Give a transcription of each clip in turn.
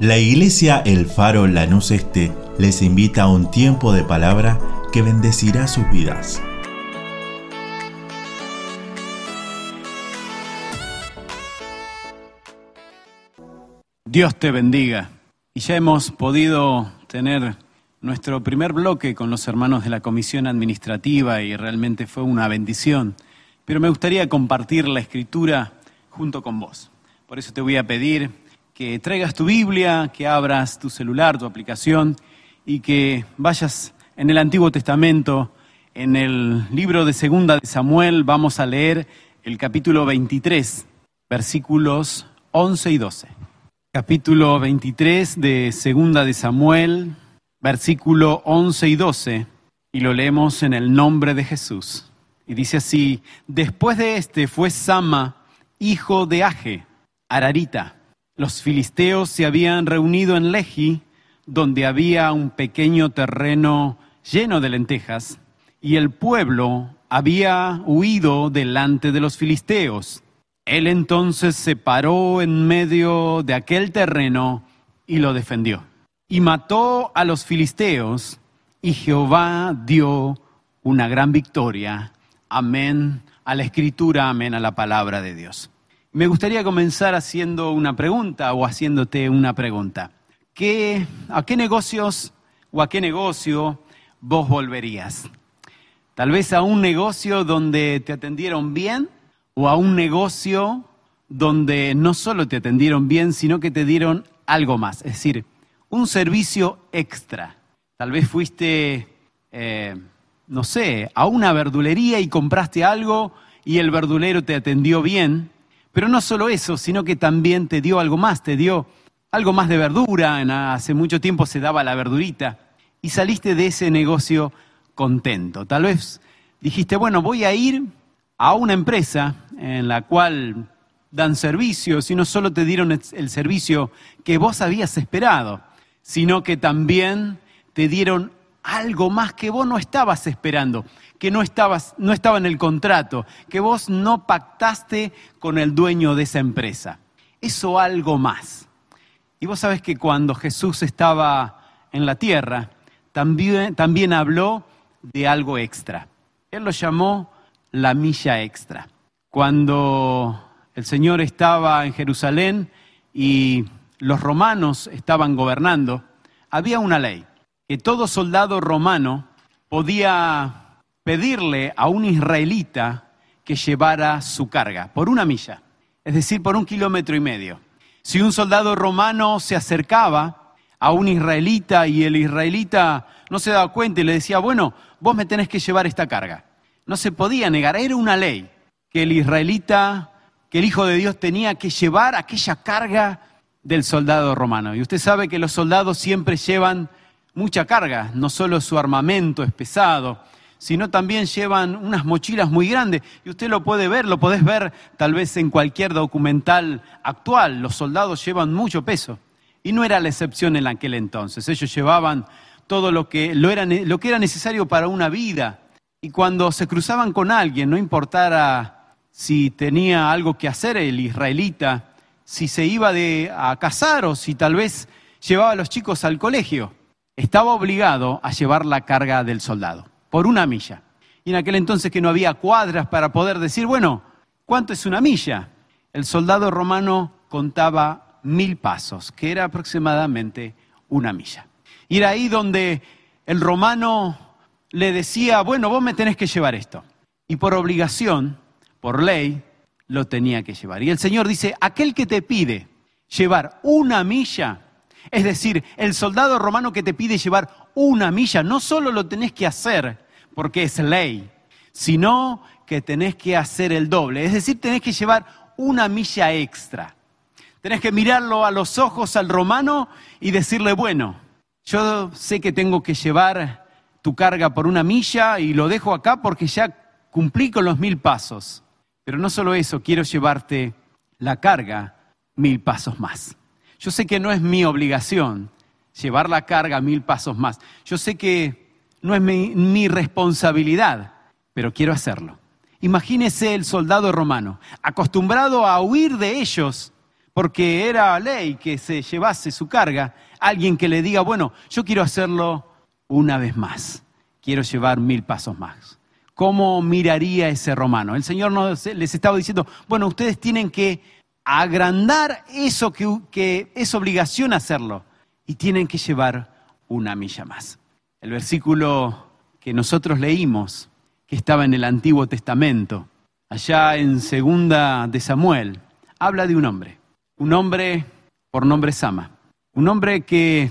La iglesia El Faro Lanús Este les invita a un tiempo de palabra que bendecirá sus vidas. Dios te bendiga. Y ya hemos podido tener nuestro primer bloque con los hermanos de la Comisión Administrativa y realmente fue una bendición. Pero me gustaría compartir la escritura junto con vos. Por eso te voy a pedir que traigas tu Biblia, que abras tu celular, tu aplicación y que vayas en el Antiguo Testamento, en el libro de Segunda de Samuel, vamos a leer el capítulo 23, versículos 11 y 12. Capítulo 23 de Segunda de Samuel, versículo 11 y 12, y lo leemos en el nombre de Jesús. Y dice así, después de este fue Sama, hijo de Aje, Ararita. Los filisteos se habían reunido en Lehi, donde había un pequeño terreno lleno de lentejas, y el pueblo había huido delante de los filisteos. Él entonces se paró en medio de aquel terreno y lo defendió. Y mató a los filisteos, y Jehová dio una gran victoria. Amén a la escritura, amén a la palabra de Dios. Me gustaría comenzar haciendo una pregunta o haciéndote una pregunta. ¿Qué, ¿A qué negocios o a qué negocio vos volverías? Tal vez a un negocio donde te atendieron bien o a un negocio donde no solo te atendieron bien, sino que te dieron algo más, es decir, un servicio extra. Tal vez fuiste, eh, no sé, a una verdulería y compraste algo y el verdulero te atendió bien, pero no solo eso, sino que también te dio algo más, te dio algo más de verdura, hace mucho tiempo se daba la verdurita, y saliste de ese negocio contento. Tal vez dijiste, bueno, voy a ir a una empresa en la cual dan servicios y no solo te dieron el servicio que vos habías esperado, sino que también te dieron algo más que vos no estabas esperando, que no, estabas, no estaba en el contrato, que vos no pactaste con el dueño de esa empresa. Eso algo más. Y vos sabés que cuando Jesús estaba en la tierra, también, también habló de algo extra. Él lo llamó la milla extra. Cuando el Señor estaba en Jerusalén y los romanos estaban gobernando, había una ley que todo soldado romano podía pedirle a un israelita que llevara su carga por una milla, es decir, por un kilómetro y medio. Si un soldado romano se acercaba a un israelita y el israelita no se daba cuenta y le decía, bueno, vos me tenés que llevar esta carga. No se podía negar, era una ley que el israelita, que el Hijo de Dios tenía que llevar aquella carga del soldado romano. Y usted sabe que los soldados siempre llevan mucha carga, no solo su armamento es pesado, sino también llevan unas mochilas muy grandes. Y usted lo puede ver, lo podés ver tal vez en cualquier documental actual. Los soldados llevan mucho peso. Y no era la excepción en aquel entonces. Ellos llevaban todo lo que, lo era, lo que era necesario para una vida. Y cuando se cruzaban con alguien, no importara si tenía algo que hacer el israelita, si se iba de, a casar o si tal vez llevaba a los chicos al colegio, estaba obligado a llevar la carga del soldado por una milla. Y en aquel entonces que no había cuadras para poder decir, bueno, ¿cuánto es una milla? El soldado romano contaba mil pasos, que era aproximadamente una milla. Y era ahí donde el romano le decía, bueno, vos me tenés que llevar esto. Y por obligación, por ley, lo tenía que llevar. Y el Señor dice, aquel que te pide llevar una milla, es decir, el soldado romano que te pide llevar una milla, no solo lo tenés que hacer, porque es ley, sino que tenés que hacer el doble. Es decir, tenés que llevar una milla extra. Tenés que mirarlo a los ojos al romano y decirle, bueno, yo sé que tengo que llevar tu carga por una milla y lo dejo acá porque ya cumplí con los mil pasos. Pero no solo eso, quiero llevarte la carga mil pasos más. Yo sé que no es mi obligación llevar la carga mil pasos más. Yo sé que no es mi, responsabilidad, pero quiero hacerlo. Imagínese el soldado romano, acostumbrado a huir de ellos porque era ley que se llevase su carga, alguien que le diga, bueno, yo quiero hacerlo una vez más, quiero llevar mil pasos más. ¿Cómo miraría ese romano? El Señor les estaba diciendo, bueno, ustedes tienen que agrandar eso que, que es obligación hacerlo y tienen que llevar una milla más. El versículo que nosotros leímos, que estaba en el Antiguo Testamento, allá en Segunda de Samuel, habla de un hombre, un hombre por nombre Sama, un hombre que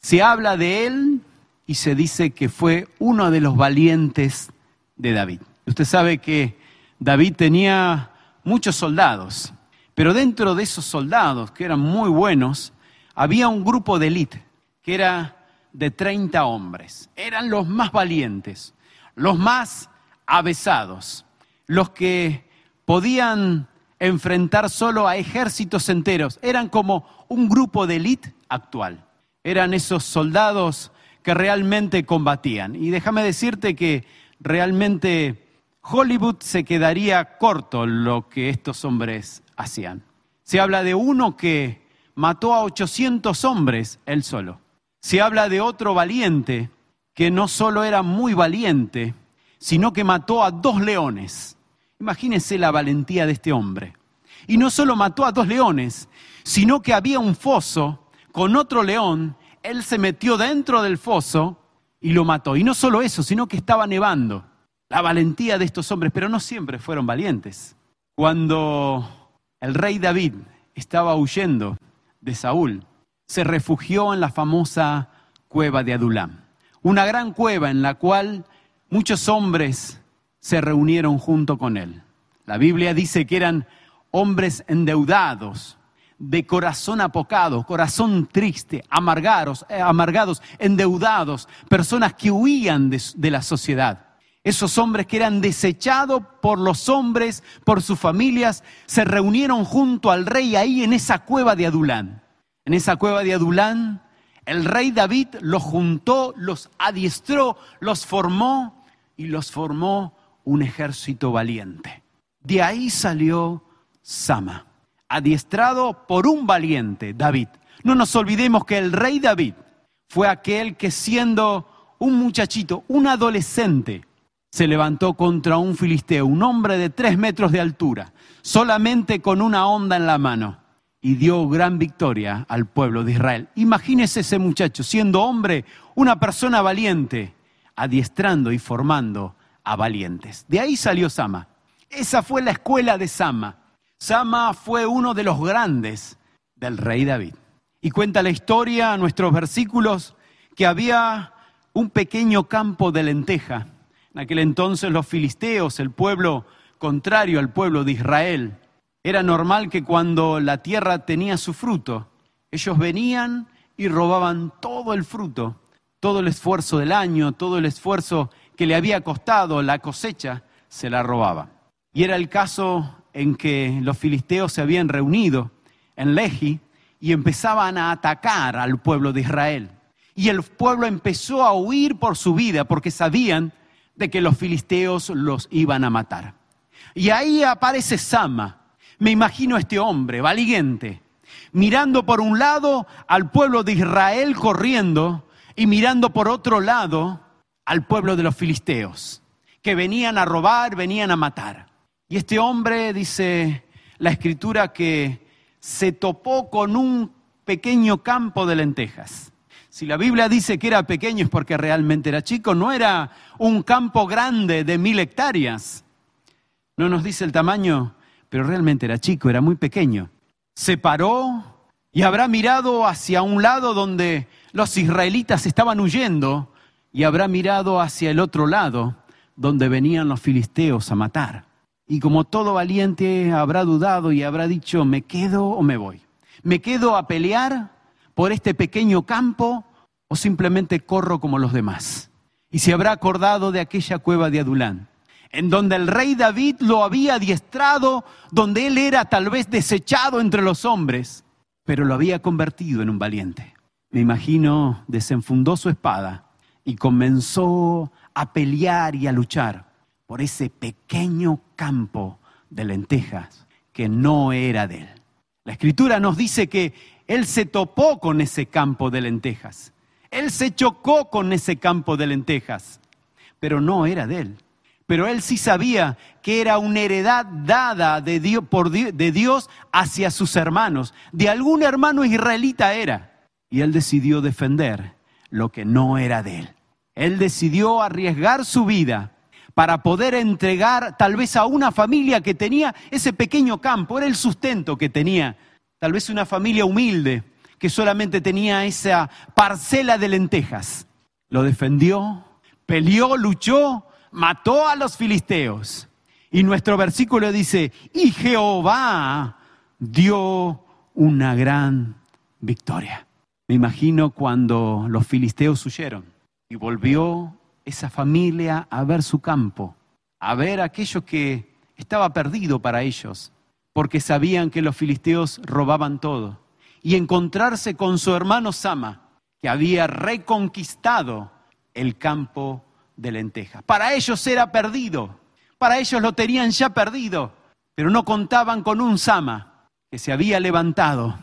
se habla de él y se dice que fue uno de los valientes de David. Usted sabe que David tenía muchos soldados, pero dentro de esos soldados, que eran muy buenos, había un grupo de élite, que era de 30 hombres. Eran los más valientes, los más avesados, los que podían enfrentar solo a ejércitos enteros. Eran como un grupo de élite actual. Eran esos soldados que realmente combatían. Y déjame decirte que realmente Hollywood se quedaría corto lo que estos hombres hacían. Se habla de uno que mató a 800 hombres él solo. Se habla de otro valiente que no solo era muy valiente, sino que mató a dos leones. Imagínense la valentía de este hombre. Y no solo mató a dos leones, sino que había un foso con otro león, él se metió dentro del foso y lo mató. Y no solo eso, sino que estaba nevando. La valentía de estos hombres, pero no siempre fueron valientes. Cuando el rey David estaba huyendo de Saúl, se refugió en la famosa cueva de Adulam. Una gran cueva en la cual muchos hombres se reunieron junto con él. La Biblia dice que eran hombres endeudados, de corazón apocado, corazón triste, amargados, eh, amargados endeudados, personas que huían de, de la sociedad. Esos hombres que eran desechados por los hombres, por sus familias, se reunieron junto al rey ahí en esa cueva de Adulán. En esa cueva de Adulán, el rey David los juntó, los adiestró, los formó y los formó un ejército valiente. De ahí salió Sama, adiestrado por un valiente, David. No nos olvidemos que el rey David fue aquel que siendo un muchachito, un adolescente, se levantó contra un filisteo, un hombre de tres metros de altura, solamente con una onda en la mano, y dio gran victoria al pueblo de Israel. Imagínese ese muchacho, siendo hombre, una persona valiente, adiestrando y formando a valientes. De ahí salió Sama. Esa fue la escuela de Sama. Sama fue uno de los grandes del rey David. Y cuenta la historia, nuestros versículos, que había un pequeño campo de lenteja en aquel entonces los filisteos, el pueblo contrario al pueblo de Israel, era normal que cuando la tierra tenía su fruto, ellos venían y robaban todo el fruto, todo el esfuerzo del año, todo el esfuerzo que le había costado la cosecha, se la robaban. Y era el caso en que los filisteos se habían reunido en Lehi y empezaban a atacar al pueblo de Israel. Y el pueblo empezó a huir por su vida porque sabían de que los filisteos los iban a matar. Y ahí aparece Sama. Me imagino a este hombre valiente, mirando por un lado al pueblo de Israel corriendo y mirando por otro lado al pueblo de los filisteos, que venían a robar, venían a matar. Y este hombre dice la escritura que se topó con un pequeño campo de lentejas. Si la Biblia dice que era pequeño es porque realmente era chico, no era un campo grande de mil hectáreas. No nos dice el tamaño, pero realmente era chico, era muy pequeño. Se paró y habrá mirado hacia un lado donde los israelitas estaban huyendo y habrá mirado hacia el otro lado donde venían los filisteos a matar. Y como todo valiente habrá dudado y habrá dicho, ¿me quedo o me voy? ¿Me quedo a pelear por este pequeño campo o simplemente corro como los demás? Y se habrá acordado de aquella cueva de Adulán, en donde el rey David lo había adiestrado, donde él era tal vez desechado entre los hombres, pero lo había convertido en un valiente. Me imagino, desenfundó su espada y comenzó a pelear y a luchar por ese pequeño campo de lentejas que no era de él. La escritura nos dice que él se topó con ese campo de lentejas. Él se chocó con ese campo de lentejas, pero no era de él. Pero él sí sabía que era una heredad dada de Dios, hacia sus hermanos. De algún hermano israelita era. Y él decidió defender lo que no era de él. Él decidió arriesgar su vida para poder entregar tal vez a una familia que tenía ese pequeño campo, era el sustento que tenía, tal vez una familia humilde que solamente tenía esa parcela de lentejas. Lo defendió, peleó, luchó, mató a los filisteos. Y nuestro versículo dice, y Jehová dio una gran victoria. Me imagino cuando los filisteos huyeron y volvió esa familia a ver su campo, a ver aquello que estaba perdido para ellos, porque sabían que los filisteos robaban todo, y encontrarse con su hermano Sama, que había reconquistado el campo de lentejas. Para ellos era perdido, para ellos lo tenían ya perdido, pero no contaban con un Sama que se había levantado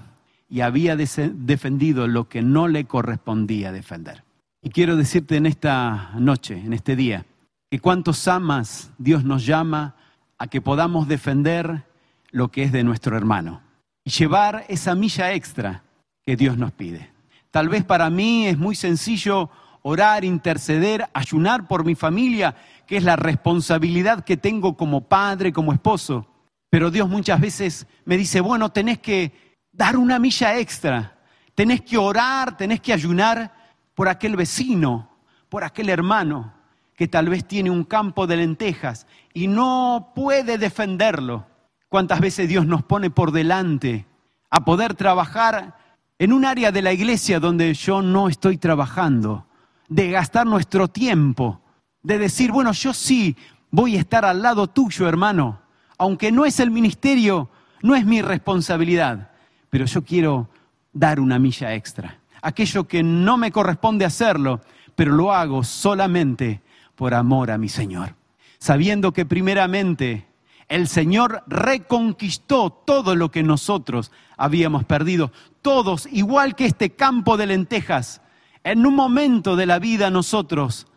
y había defendido lo que no le correspondía defender. Y quiero decirte en esta noche, en este día, que cuántos amas Dios nos llama a que podamos defender lo que es de nuestro hermano y llevar esa milla extra que Dios nos pide. Tal vez para mí es muy sencillo orar, interceder, ayunar por mi familia, que es la responsabilidad que tengo como padre, como esposo. Pero Dios muchas veces me dice, bueno, tenés que dar una milla extra. Tenés que orar, tenés que ayunar por aquel vecino, por aquel hermano que tal vez tiene un campo de lentejas y no puede defenderlo. ¿Cuántas veces Dios nos pone por delante a poder trabajar en un área de la iglesia donde yo no estoy trabajando? De gastar nuestro tiempo, de decir, bueno, yo sí voy a estar al lado tuyo, hermano, aunque no es el ministerio, no es mi responsabilidad pero yo quiero dar una milla extra. Aquello que no me corresponde hacerlo, pero lo hago solamente por amor a mi Señor. Sabiendo que primeramente el Señor reconquistó todo lo que nosotros habíamos perdido. Todos, igual que este campo de lentejas, en un momento de la vida nosotros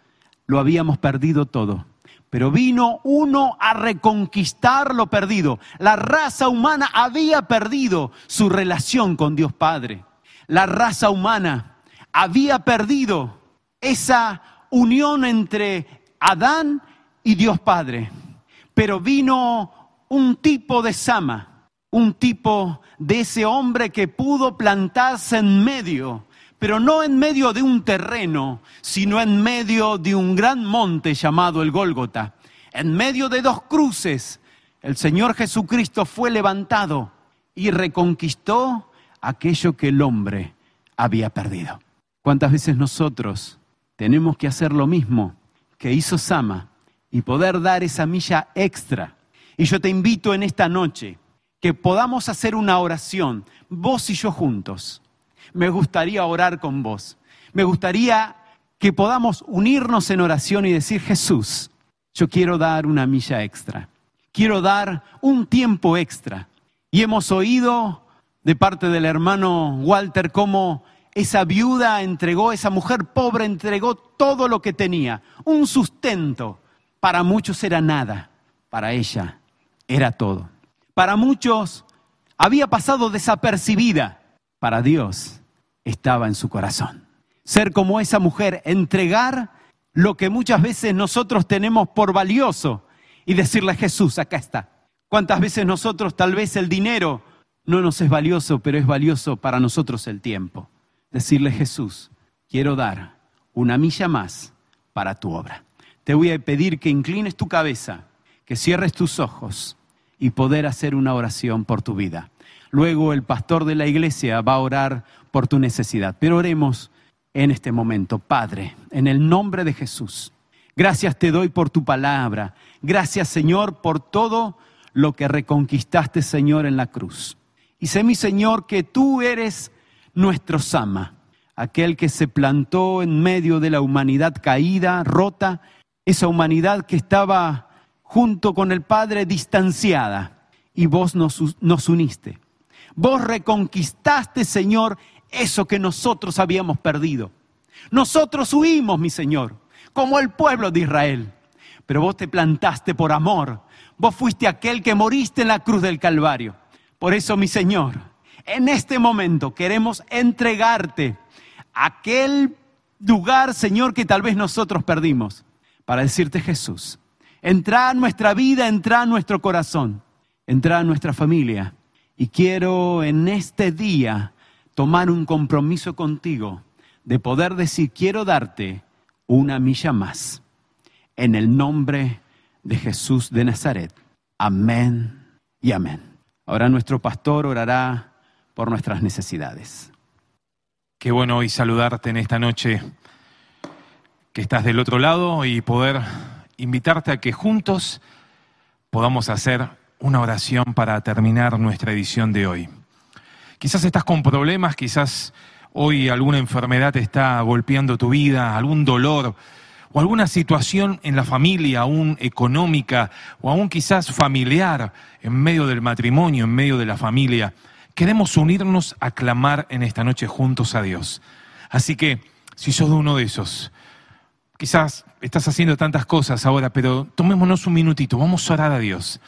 lo habíamos perdido todo pero vino uno a reconquistar lo perdido. La raza humana había perdido su relación con Dios Padre. La raza humana había perdido esa unión entre Adán y Dios Padre. Pero vino un tipo de Sama, un tipo de ese hombre que pudo plantarse en medio pero no en medio de un terreno, sino en medio de un gran monte llamado el Gólgota. En medio de dos cruces, el Señor Jesucristo fue levantado y reconquistó aquello que el hombre había perdido. ¿Cuántas veces nosotros tenemos que hacer lo mismo que hizo Sama y poder dar esa milla extra? Y yo te invito en esta noche que podamos hacer una oración, vos y yo juntos me gustaría orar con vos. Me gustaría que podamos unirnos en oración y decir, Jesús, yo quiero dar una milla extra. Quiero dar un tiempo extra. Y hemos oído de parte del hermano Walter cómo esa viuda entregó, esa mujer pobre entregó todo lo que tenía, un sustento. Para muchos era nada, para ella era todo. Para muchos había pasado desapercibida, para Dios estaba en su corazón. Ser como esa mujer, entregar lo que muchas veces nosotros tenemos por valioso y decirle a Jesús, acá está. ¿Cuántas veces nosotros tal vez el dinero no nos es valioso, pero es valioso para nosotros el tiempo? Decirle Jesús, quiero dar una milla más para tu obra. Te voy a pedir que inclines tu cabeza, que cierres tus ojos y poder hacer una oración por tu vida. Luego el pastor de la iglesia va a orar por tu necesidad. Pero oremos en este momento. Padre, en el nombre de Jesús, gracias te doy por tu palabra. Gracias Señor por todo lo que reconquistaste Señor en la cruz. Y sé mi Señor que tú eres nuestro Sama, aquel que se plantó en medio de la humanidad caída, rota, esa humanidad que estaba junto con el Padre distanciada y vos nos, nos uniste Vos reconquistaste, Señor, eso que nosotros habíamos perdido. Nosotros huimos, mi Señor, como el pueblo de Israel. Pero vos te plantaste por amor. Vos fuiste aquel que moriste en la cruz del Calvario. Por eso, mi Señor, en este momento queremos entregarte aquel lugar, Señor, que tal vez nosotros perdimos, para decirte Jesús, entra en nuestra vida, entra en nuestro corazón, entra en nuestra familia. Y quiero en este día tomar un compromiso contigo de poder decir, quiero darte una milla más. En el nombre de Jesús de Nazaret. Amén y amén. Ahora nuestro pastor orará por nuestras necesidades. Qué bueno hoy saludarte en esta noche que estás del otro lado y poder invitarte a que juntos podamos hacer una oración para terminar nuestra edición de hoy. Quizás estás con problemas, quizás hoy alguna enfermedad está golpeando tu vida, algún dolor o alguna situación en la familia, aún económica o aún quizás familiar, en medio del matrimonio, en medio de la familia. Queremos unirnos a clamar en esta noche juntos a Dios. Así que, si sos uno de esos, quizás estás haciendo tantas cosas ahora, pero tomémonos un minutito, vamos a orar a Dios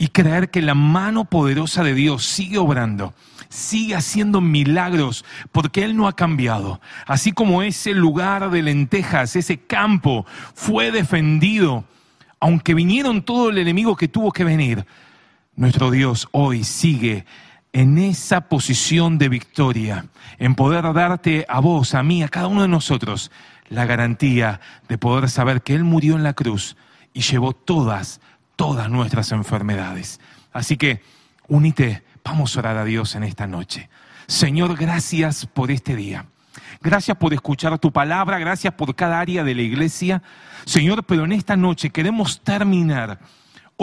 y creer que la mano poderosa de Dios sigue obrando, sigue haciendo milagros, porque Él no ha cambiado. Así como ese lugar de lentejas, ese campo fue defendido, aunque vinieron todo el enemigo que tuvo que venir, nuestro Dios hoy sigue en esa posición de victoria, en poder darte a vos, a mí, a cada uno de nosotros, la garantía de poder saber que Él murió en la cruz y llevó todas, todas nuestras enfermedades. Así que, unite, vamos a orar a Dios en esta noche. Señor, gracias por este día. Gracias por escuchar tu palabra, gracias por cada área de la iglesia. Señor, pero en esta noche queremos terminar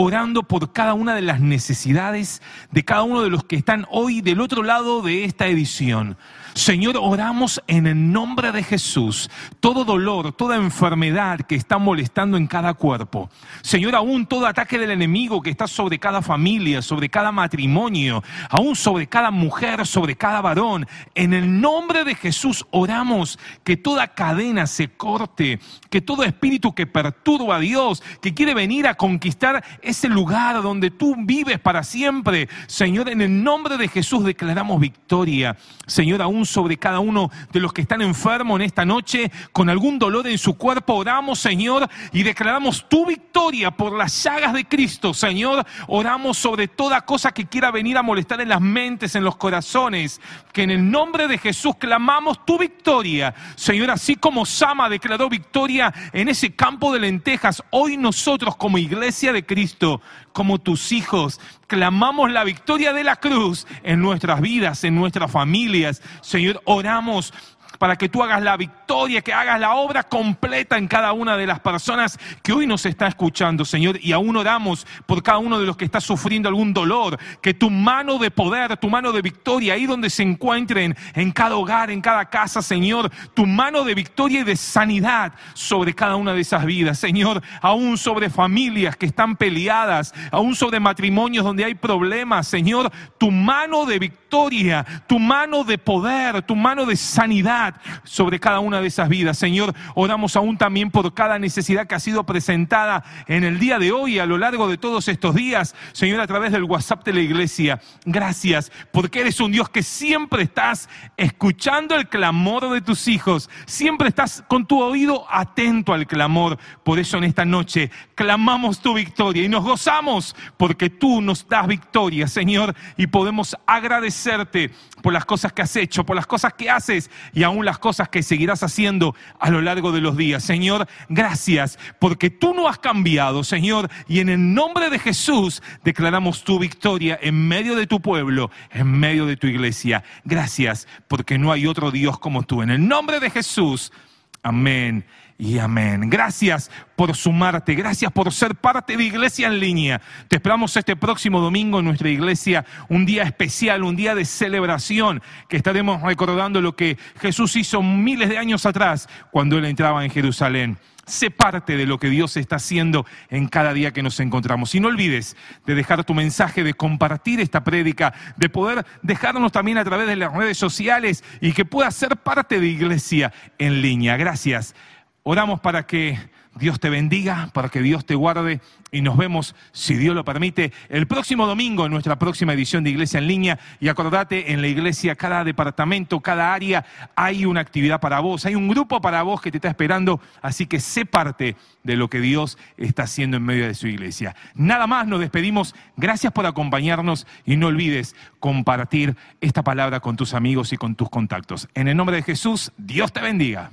orando por cada una de las necesidades de cada uno de los que están hoy del otro lado de esta edición. Señor, oramos en el nombre de Jesús. Todo dolor, toda enfermedad que está molestando en cada cuerpo. Señor, aún todo ataque del enemigo que está sobre cada familia, sobre cada matrimonio, aún sobre cada mujer, sobre cada varón. En el nombre de Jesús oramos que toda cadena se corte, que todo espíritu que perturba a Dios, que quiere venir a conquistar ese lugar donde tú vives para siempre. Señor, en el nombre de Jesús declaramos victoria. Señor, aún sobre cada uno de los que están enfermos en esta noche, con algún dolor en su cuerpo, oramos, Señor, y declaramos tu victoria por las llagas de Cristo, Señor. Oramos sobre toda cosa que quiera venir a molestar en las mentes, en los corazones, que en el nombre de Jesús clamamos tu victoria, Señor, así como Sama declaró victoria en ese campo de lentejas, hoy nosotros como iglesia de Cristo, como tus hijos, clamamos la victoria de la cruz en nuestras vidas, en nuestras familias. Señor, oramos para que tú hagas la victoria, que hagas la obra completa en cada una de las personas que hoy nos está escuchando, Señor. Y aún oramos por cada uno de los que está sufriendo algún dolor, que tu mano de poder, tu mano de victoria, ahí donde se encuentren, en cada hogar, en cada casa, Señor, tu mano de victoria y de sanidad sobre cada una de esas vidas, Señor, aún sobre familias que están peleadas, aún sobre matrimonios donde hay problemas, Señor, tu mano de victoria, tu mano de poder, tu mano de sanidad sobre cada una de esas vidas. Señor, oramos aún también por cada necesidad que ha sido presentada en el día de hoy, a lo largo de todos estos días. Señor, a través del WhatsApp de la iglesia. Gracias, porque eres un Dios que siempre estás escuchando el clamor de tus hijos. Siempre estás con tu oído atento al clamor. Por eso en esta noche clamamos tu victoria y nos gozamos porque tú nos das victoria, Señor, y podemos agradecerte por las cosas que has hecho, por las cosas que haces y aún las cosas que seguirás haciendo a lo largo de los días. Señor, gracias porque tú no has cambiado, Señor, y en el nombre de Jesús declaramos tu victoria en medio de tu pueblo, en medio de tu iglesia. Gracias porque no hay otro Dios como tú. En el nombre de Jesús, amén y amén. Gracias por sumarte, gracias por ser parte de Iglesia en línea. Te esperamos este próximo domingo en nuestra iglesia, un día especial, un día de celebración, que estaremos recordando lo que Jesús hizo miles de años atrás cuando él entraba en Jerusalén. Sé parte de lo que Dios está haciendo en cada día que nos encontramos. Y no olvides de dejar tu mensaje, de compartir esta prédica, de poder dejarnos también a través de las redes sociales y que pueda ser parte de iglesia en línea. Gracias. Oramos para que Dios te bendiga, para que Dios te guarde y nos vemos, si Dios lo permite, el próximo domingo en nuestra próxima edición de Iglesia en línea. Y acordate, en la iglesia, cada departamento, cada área, hay una actividad para vos, hay un grupo para vos que te está esperando, así que sé parte de lo que Dios está haciendo en medio de su iglesia. Nada más, nos despedimos. Gracias por acompañarnos y no olvides compartir esta palabra con tus amigos y con tus contactos. En el nombre de Jesús, Dios te bendiga.